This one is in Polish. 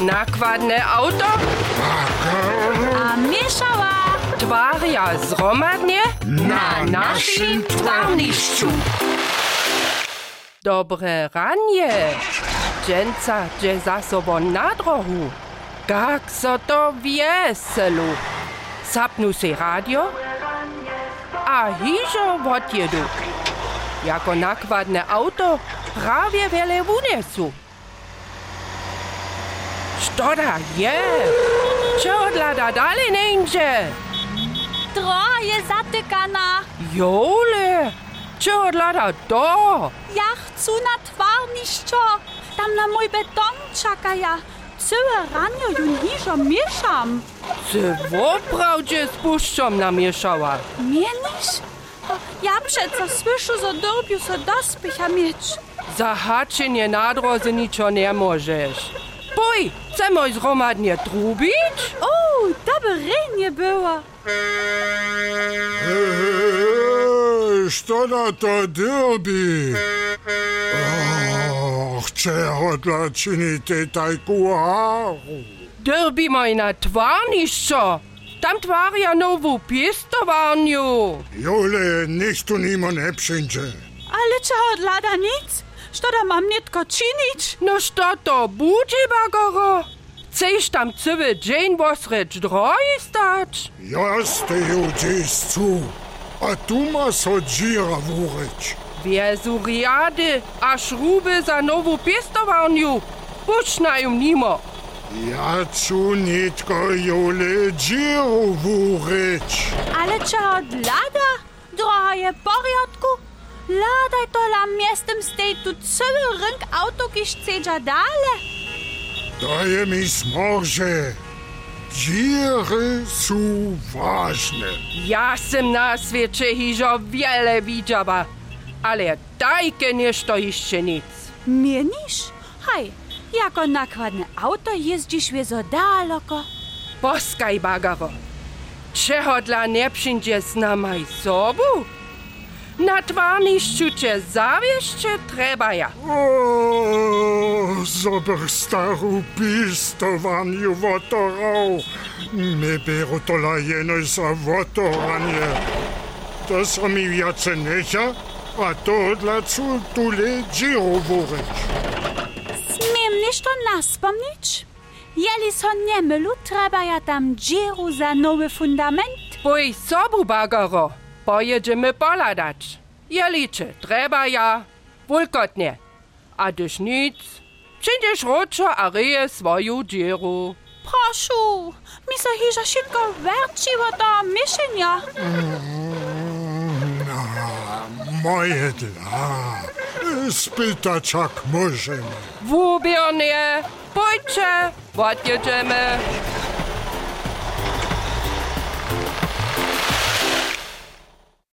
Nakładne auto? A mieszała. Twaria zromadnie? Na naszym twarniszczu. Dobre ranie. Dżęca gdzie za sobą na drohu. Jak so to wieselu. Zapnu si radio? A hižo odjedu. Jako nakładne auto prawie wiele unesu. Da je? Čo odlada dalej neńdzie? Droha je zatykana. Jole, čo odlada do? Ja chcę na twarniszczo. Tam na mój beton czekaja. Całe rano ju hižo mieszam. Se woprawdzie spuszczom namieszała. Mienisz? Ja przeco słyszę, że dorbiu so dospycha mieć. Za haczenie na drodze niczo nie możesz. Poj, це мой згромадня трубіч. О, добрення було. Що на то дилбі? Ох, чого для чинити таку гару? Дилбі май на тварніщо. Tam tvarja novu pjestovanju. Jole, nešto nima ne pšenče. Ali če odlada nic? Što da mam nitko činić? No što to budzi, bagoro? Chceš tam cywy dzień posrecz drogi stać? Ja steju dziećcu, a tu ma so dzira wureć. Wiezuriady a szruby za nowu pistowarnju. Puszcznają nimo. Ja cu nitko jole dziru wureć. Ale czego odlada? Droga je w porządku? Ladaj to na miestem stej tu cały rynk auto, kiż chcedza dale. Daje mi smorze. Dziry są ważne. Ja sam na świecie hižo wiele widziała, ale tajke ništo jeszcze nic. Mienisz? Haj, jako nakładne auto jeździsz wie so daleko. Poskaj, bagaro. Czego dla nie przyjdzie z nami sobu? Na twarniszczu cię zawieźcie trzeba ja. O, zober staru pistowaniu wotorał. My biorą to lajeno za wotoranie. To są mi jace necha, a to dla cu tule dziru wureć. Smiem ništo naspomnieć? Jeli so nie mylu, trzeba ja tam dzieru za nowy fundament. Boj sobu, bagaro. Pojedziemy poladać. Jelicze, trzeba ja. Wulkotnie. A gdyż nic, przyjdziesz roczo a ryje swoją dzieru. Proszę, mi so hižo wszystko werčiło do mieszenia. Moje dla. Spytać jak możemy. Wubiernie, pójdźcie, odjedziemy.